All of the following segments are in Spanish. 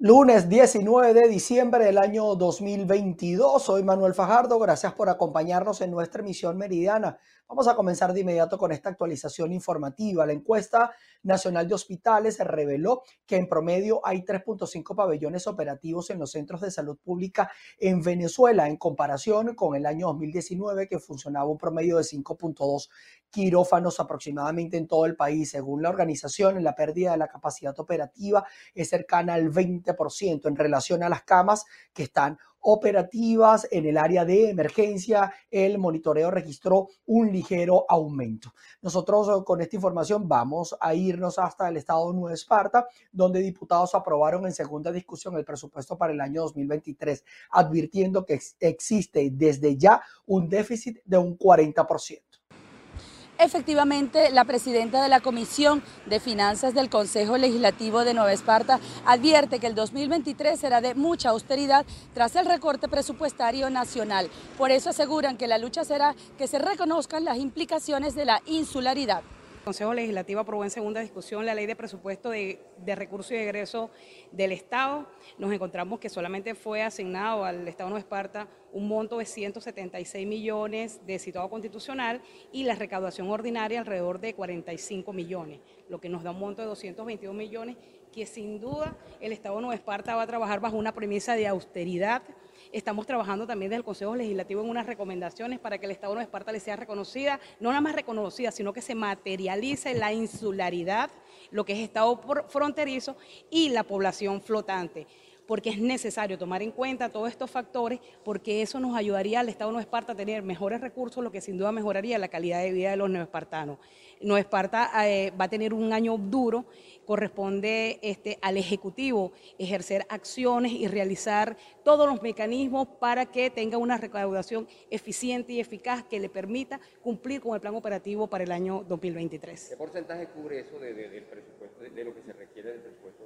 Lunes 19 de diciembre del año 2022. Soy Manuel Fajardo. Gracias por acompañarnos en nuestra emisión meridiana. Vamos a comenzar de inmediato con esta actualización informativa. La encuesta nacional de hospitales reveló que en promedio hay 3.5 pabellones operativos en los centros de salud pública en Venezuela en comparación con el año 2019 que funcionaba un promedio de 5.2 quirófanos aproximadamente en todo el país. Según la organización, la pérdida de la capacidad operativa es cercana al 20% en relación a las camas que están operativas en el área de emergencia, el monitoreo registró un ligero aumento. Nosotros eh, con esta información vamos a irnos hasta el estado de Nueva Esparta, donde diputados aprobaron en segunda discusión el presupuesto para el año 2023, advirtiendo que existe desde ya un déficit de un 40%. Efectivamente, la presidenta de la Comisión de Finanzas del Consejo Legislativo de Nueva Esparta advierte que el 2023 será de mucha austeridad tras el recorte presupuestario nacional. Por eso aseguran que la lucha será que se reconozcan las implicaciones de la insularidad. Consejo Legislativo aprobó en segunda discusión la ley de presupuesto de, recursos y egresos del Estado. Nos encontramos que solamente fue asignado al Estado de Esparta un monto de 176 millones de citado constitucional y la recaudación ordinaria alrededor de 45 millones, lo que nos da un monto de 222 millones que sin duda el Estado Nueva Esparta va a trabajar bajo una premisa de austeridad. Estamos trabajando también desde el Consejo Legislativo en unas recomendaciones para que el Estado de Esparta le sea reconocida, no nada más reconocida, sino que se materialice la insularidad, lo que es Estado fronterizo y la población flotante porque es necesario tomar en cuenta todos estos factores, porque eso nos ayudaría al Estado de Nueva Esparta a tener mejores recursos, lo que sin duda mejoraría la calidad de vida de los neoespartanos. Nueva Esparta eh, va a tener un año duro corresponde este, al Ejecutivo ejercer acciones y realizar todos los mecanismos para que tenga una recaudación eficiente y eficaz que le permita cumplir con el plan operativo para el año 2023. ¿Qué porcentaje cubre eso del presupuesto, de, lo que se requiere del presupuesto?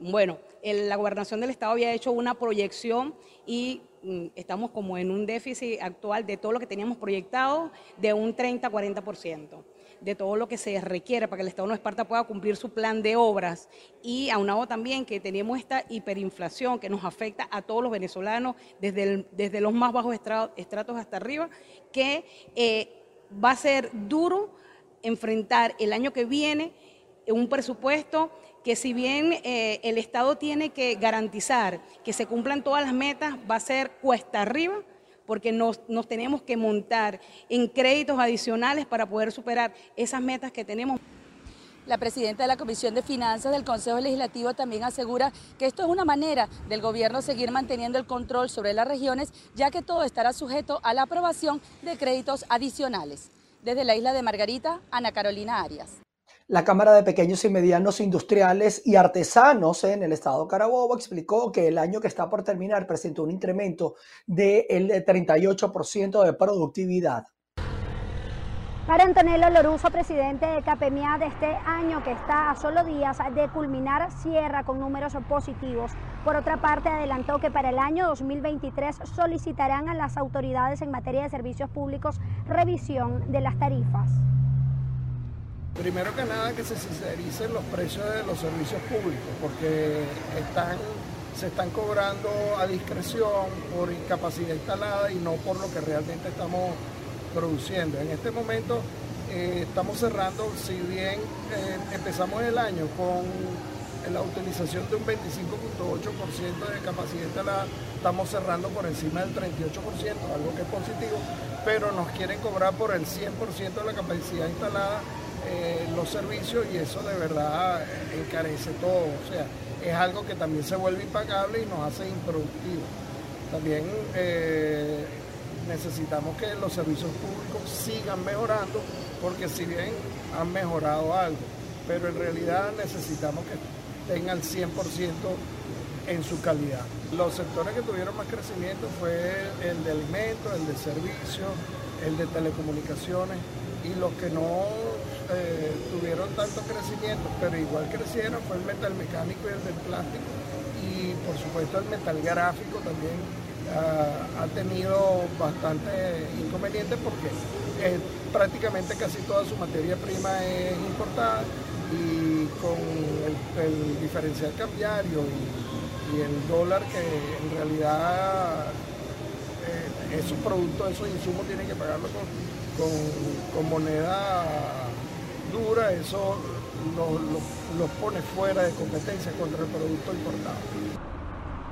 Bueno, la gobernación del Estado había hecho una proyección y mm, estamos como en un déficit actual de todo lo que teníamos proyectado de un 30-40% de todo lo que se requiere para que el Estado de Esparta pueda cumplir su plan de obras. Y aunado también que tenemos esta hiperinflación que nos afecta a todos los venezolanos desde, desde los más bajos estratos hasta arriba, que eh, va a ser duro enfrentar el año que viene un presupuesto que si bien eh, el Estado tiene que garantizar que se cumplan todas las metas, va a ser cuesta arriba porque nos, tenemos que montar en créditos adicionales para poder superar esas metas que tenemos. La presidenta de la Comisión de Finanzas del Consejo Legislativo también asegura que esto es una manera del gobierno seguir manteniendo el control sobre las regiones, ya que todo estará sujeto a la aprobación de créditos adicionales. Desde la isla de Margarita, Ana Carolina Arias. La Cámara de Pequeños y Medianos Industriales y Artesanos en el estado de Carabobo explicó que el año que está por terminar presentó un incremento del 38% de productividad. Para Antonello Loruso, presidente de CAPEMIA de este año que está a solo días de culminar, cierra con números positivos. Por otra parte, adelantó que para el año 2023 solicitarán a las autoridades en materia de servicios públicos revisión de las tarifas. Primero que nada que se sincericen los precios de los servicios públicos, porque están, se están cobrando a discreción por incapacidad instalada y no por lo que realmente estamos produciendo. En este momento eh, estamos cerrando, si bien eh, empezamos el año con la utilización de un 25.8% de capacidad instalada, estamos cerrando por encima del 38%, algo que es positivo, pero nos quieren cobrar por el 100% de la capacidad instalada eh, los servicios y eso de verdad encarece todo. O sea, es algo que también se vuelve impagable y nos hace improductivos. También eh, necesitamos que los servicios públicos sigan mejorando porque si bien han mejorado algo, pero en realidad necesitamos que tengan 100% en su calidad. Los sectores que tuvieron más crecimiento fue el de alimentos, el de servicios, el de telecomunicaciones y los que no eh, tuvieron tanto crecimiento, pero igual crecieron, fue el metal mecánico y el del plástico. Y por supuesto el metal gráfico también ah, ha tenido bastante inconvenientes porque eh, prácticamente casi toda su materia prima es importada y con el, diferencial cambiario y, el dólar que en realidad eh, esos productos, esos insumos tienen que pagarlo con, moneda dura, eso los pone fuera de competencia contra el producto importado.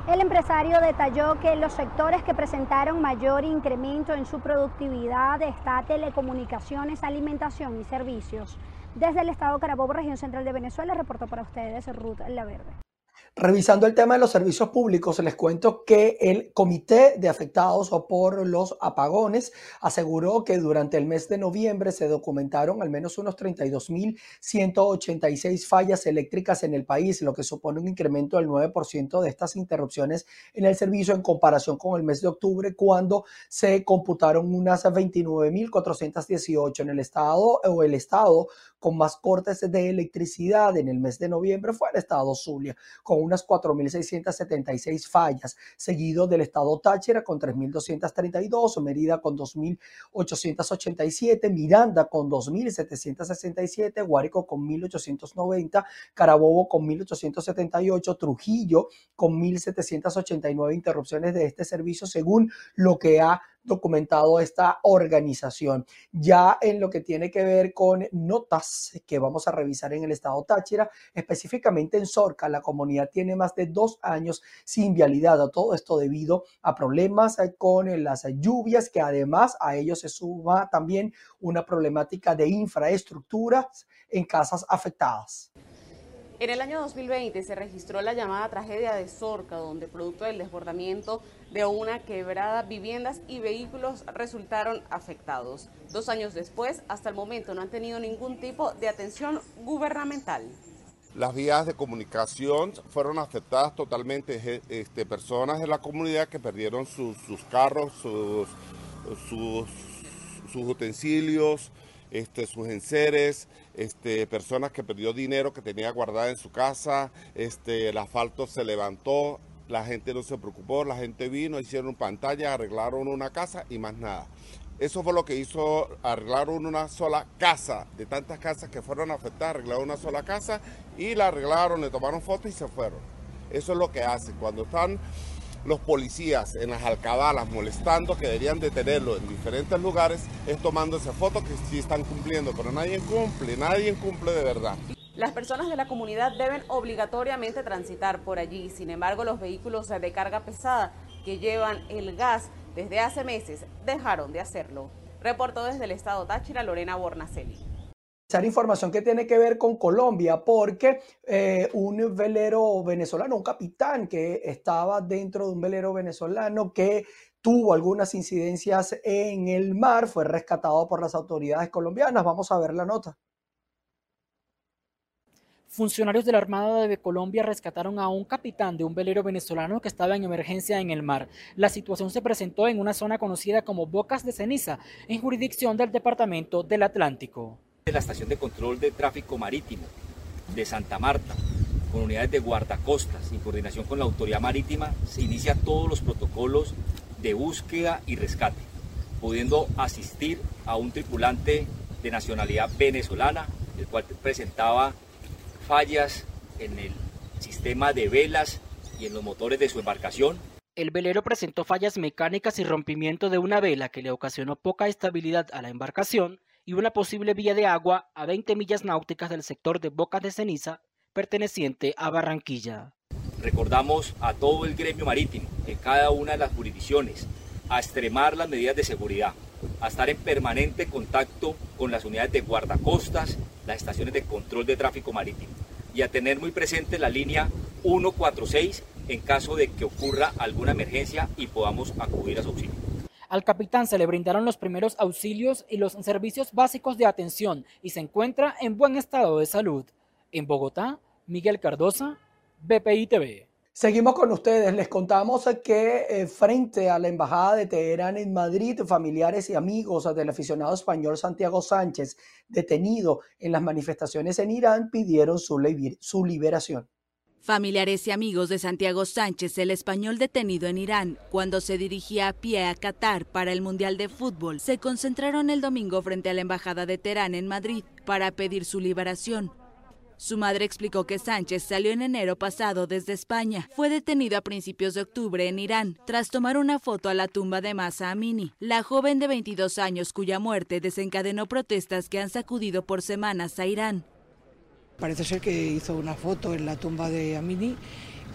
El empresario detalló que los sectores que presentaron mayor incremento en su productividad está telecomunicaciones, alimentación y servicios. Desde el estado Carabobo, región central de Venezuela, reportó para ustedes Ruth La Verde. Revisando el tema de los servicios públicos, les cuento que el Comité de Afectados por los Apagones aseguró que durante el mes de noviembre se documentaron al menos unos 32.186 fallas eléctricas en el país, lo que supone un incremento del 9% de estas interrupciones en el servicio en comparación con el mes de octubre, cuando se computaron unas 29.418 en el estado o el estado con más cortes de electricidad en el mes de noviembre fue el estado Zulia, unas 4.676 fallas, seguido del estado Táchira con 3.232, Mérida con 2.887, Miranda con 2.767, Guárico con 1.890, Carabobo con 1.878, Trujillo con 1.789 interrupciones de este servicio, según lo que ha documentado esta organización. Ya en lo que tiene que ver con notas que vamos a revisar en el estado Táchira, específicamente en Sorca, la comunidad tiene más de dos años sin vialidad. Todo esto debido a problemas con las lluvias, que además a ello se suma también una problemática de infraestructuras en casas afectadas. En el año 2020 se registró la llamada tragedia de Sorca, donde producto del desbordamiento de una quebrada, viviendas y vehículos resultaron afectados. Dos años después, hasta el momento, no han tenido ningún tipo de atención gubernamental. Las vías de comunicación fueron afectadas totalmente. Este, personas de la comunidad que perdieron sus, carros, sus utensilios, este, sus enseres, este, personas que perdió dinero que tenía guardada en su casa, este, el asfalto se levantó, la gente no se preocupó, la gente vino, hicieron pantalla, arreglaron una casa y más nada. Eso fue lo que hizo, arreglaron una sola casa, de tantas casas que fueron afectadas, arreglaron una sola casa y la arreglaron, le tomaron fotos y se fueron. Eso es lo que hacen. Cuando están los policías en las alcabalas molestando, que deberían detenerlo en diferentes lugares, es tomándose fotos que sí están cumpliendo, pero nadie cumple, nadie cumple de verdad. Las personas de la comunidad deben obligatoriamente transitar por allí, sin embargo los vehículos de carga pesada que llevan el gas desde hace meses dejaron de hacerlo. Reportó desde el estado Táchira Lorena Bornacelli información que tiene que ver con Colombia, porque eh, un velero venezolano, un capitán que estaba dentro de un velero venezolano que tuvo algunas incidencias en el mar, fue rescatado por las autoridades colombianas. Vamos a ver la nota. Funcionarios de la Armada de Colombia rescataron a un capitán de un velero venezolano que estaba en emergencia en el mar. La situación se presentó en una zona conocida como Bocas de Ceniza, en jurisdicción del Departamento del Atlántico la estación de control de tráfico marítimo de Santa Marta, con unidades de guardacostas, en coordinación con la autoridad marítima, se inicia todos los protocolos de búsqueda y rescate, pudiendo asistir a un tripulante de nacionalidad venezolana, el cual presentaba fallas en el sistema de velas y en los motores de su embarcación. El velero presentó fallas mecánicas y rompimiento de una vela que le ocasionó poca estabilidad a la embarcación y una posible vía de agua a 20 millas náuticas del sector de Bocas de Ceniza, perteneciente a Barranquilla. Recordamos a todo el gremio marítimo, en cada una de las jurisdicciones, a extremar las medidas de seguridad, a estar en permanente contacto con las unidades de guardacostas, las estaciones de control de tráfico marítimo y a tener muy presente la línea 146 en caso de que ocurra alguna emergencia y podamos acudir a su auxilio. Al capitán se le brindaron los primeros auxilios y los servicios básicos de atención y se encuentra en buen estado de salud. En Bogotá, Miguel Cardosa, BPI TV. Seguimos con ustedes. Les contamos que eh, frente a la Embajada de Teherán en Madrid, familiares y amigos del aficionado español Santiago Sánchez, detenido en las manifestaciones en Irán, pidieron su liberación. Familiares y amigos de Santiago Sánchez, el español detenido en Irán, cuando se dirigía a pie a Qatar para el Mundial de Fútbol, se concentraron el domingo frente a la Embajada de Teherán en Madrid para pedir su liberación. Su madre explicó que Sánchez salió en enero pasado desde España. Fue detenido a principios de octubre en Irán tras tomar una foto a la tumba de Masa Amini, la joven de 22 años cuya muerte desencadenó protestas que han sacudido por semanas a Irán. Parece ser que hizo una foto en la tumba de Amini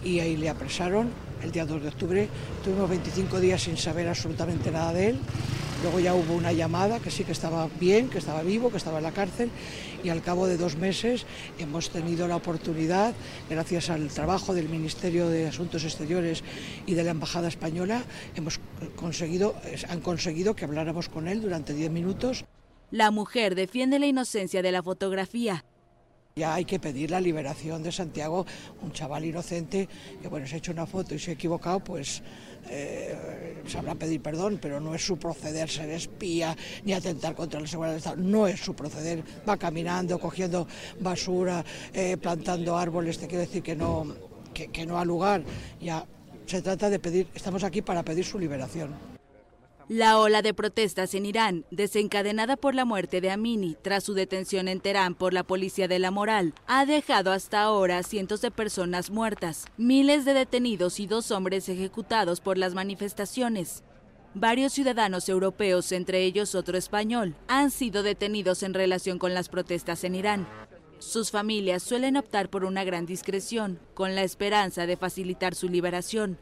y ahí le apresaron el día 2 de octubre. Tuvimos 25 días sin saber absolutamente nada de él. Luego ya hubo una llamada que sí que estaba bien, que estaba vivo, que estaba en la cárcel y al cabo de dos meses hemos tenido la oportunidad, gracias al trabajo del Ministerio de Asuntos Exteriores y de la Embajada Española, hemos conseguido, han conseguido que habláramos con él durante 10 minutos. La mujer defiende la inocencia de la fotografía ya hay que pedir la liberación de Santiago, un chaval inocente que bueno, se ha hecho una foto y se ha equivocado, pues eh, sabrá pedir perdón, pero no es su proceder ser espía ni atentar contra la seguridad del Estado, no es su proceder, va caminando, cogiendo basura, eh, plantando árboles, te quiero decir que no, que, que no ha lugar, ya se trata de pedir, estamos aquí para pedir su liberación. La ola de protestas en Irán, desencadenada por la muerte de Amini tras su detención en Teherán por la policía de la moral, ha dejado hasta ahora cientos de personas muertas, miles de detenidos y dos hombres ejecutados por las manifestaciones. Varios ciudadanos europeos, entre ellos otro español, han sido detenidos en relación con las protestas en Irán. Sus familias suelen optar por una gran discreción, con la esperanza de facilitar su liberación.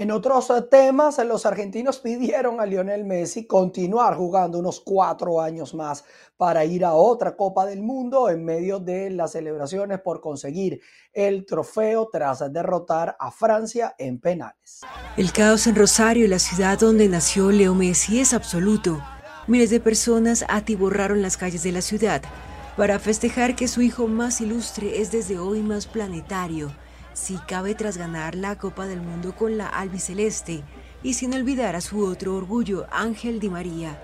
En otros temas, los argentinos pidieron a Lionel Messi continuar jugando unos cuatro años más para ir a otra Copa del Mundo en medio de las celebraciones por conseguir el trofeo tras derrotar a Francia en penales. El caos en Rosario, la ciudad donde nació Leo Messi, es absoluto. Miles de personas atiborraron las calles de la ciudad para festejar que su hijo más ilustre es desde hoy más planetario si cabe tras ganar la Copa del Mundo con la albiceleste y sin olvidar a su otro orgullo, Ángel Di María.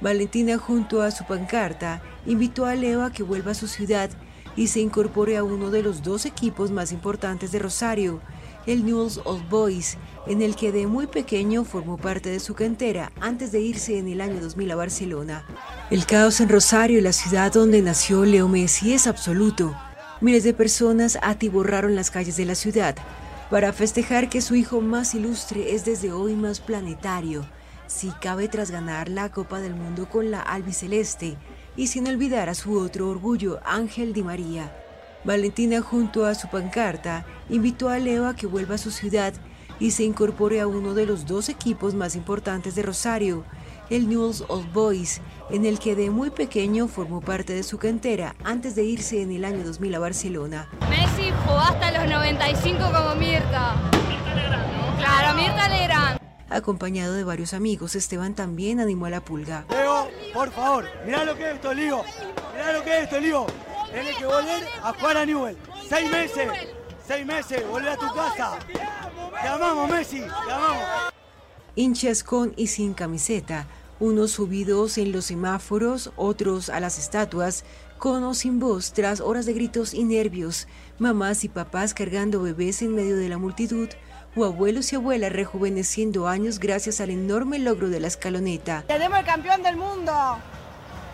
Valentina junto a su pancarta invitó a Leo a que vuelva a su ciudad y se incorpore a uno de los dos equipos más importantes de Rosario, el Newell's Old Boys, en el que de muy pequeño formó parte de su cantera antes de irse en el año 2000 a Barcelona. El caos en Rosario, la ciudad donde nació Leo Messi, es absoluto. Miles de personas atiborraron las calles de la ciudad para festejar que su hijo más ilustre es desde hoy más planetario, si cabe tras ganar la Copa del Mundo con la albiceleste y sin olvidar a su otro orgullo, Ángel Di María. Valentina junto a su pancarta invitó a Leo a que vuelva a su ciudad y se incorpore a uno de los dos equipos más importantes de Rosario, el Newell's Old Boys, en el que de muy pequeño formó parte de su cantera antes de irse en el año 2000 a Barcelona. Messi jugó hasta los 95 como Mirta. Claro, Mirta Legrand. Acompañado de varios amigos, Esteban también animó a la pulga. Leo, por favor, mirá lo que es esto, Lío. Mirá lo que es esto, Lío. Tienes que volver a jugar a Newell. Seis meses, seis meses, volver a tu casa. Te amamos, Messi, te amamos. Hinchas con y sin camiseta unos subidos en los semáforos, otros a las estatuas, con o sin voz tras horas de gritos y nervios, mamás y papás cargando bebés en medio de la multitud, o abuelos y abuelas rejuveneciendo años gracias al enorme logro de la escaloneta. ¡Tenemos el campeón del mundo!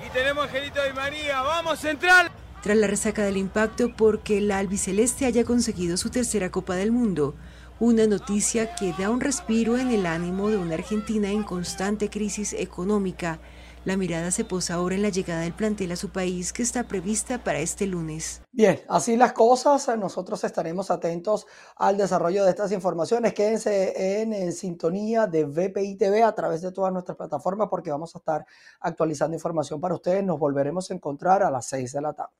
Y tenemos Angelito de María, ¡vamos central! Tras la resaca del impacto porque la albiceleste haya conseguido su tercera Copa del Mundo, una noticia que da un respiro en el ánimo de una Argentina en constante crisis económica. La mirada se posa ahora en la llegada del plantel a su país que está prevista para este lunes. Bien, así las cosas. Nosotros estaremos atentos al desarrollo de estas informaciones. Quédense en, en sintonía de VPI TV a través de todas nuestras plataformas porque vamos a estar actualizando información para ustedes. Nos volveremos a encontrar a las 6 de la tarde.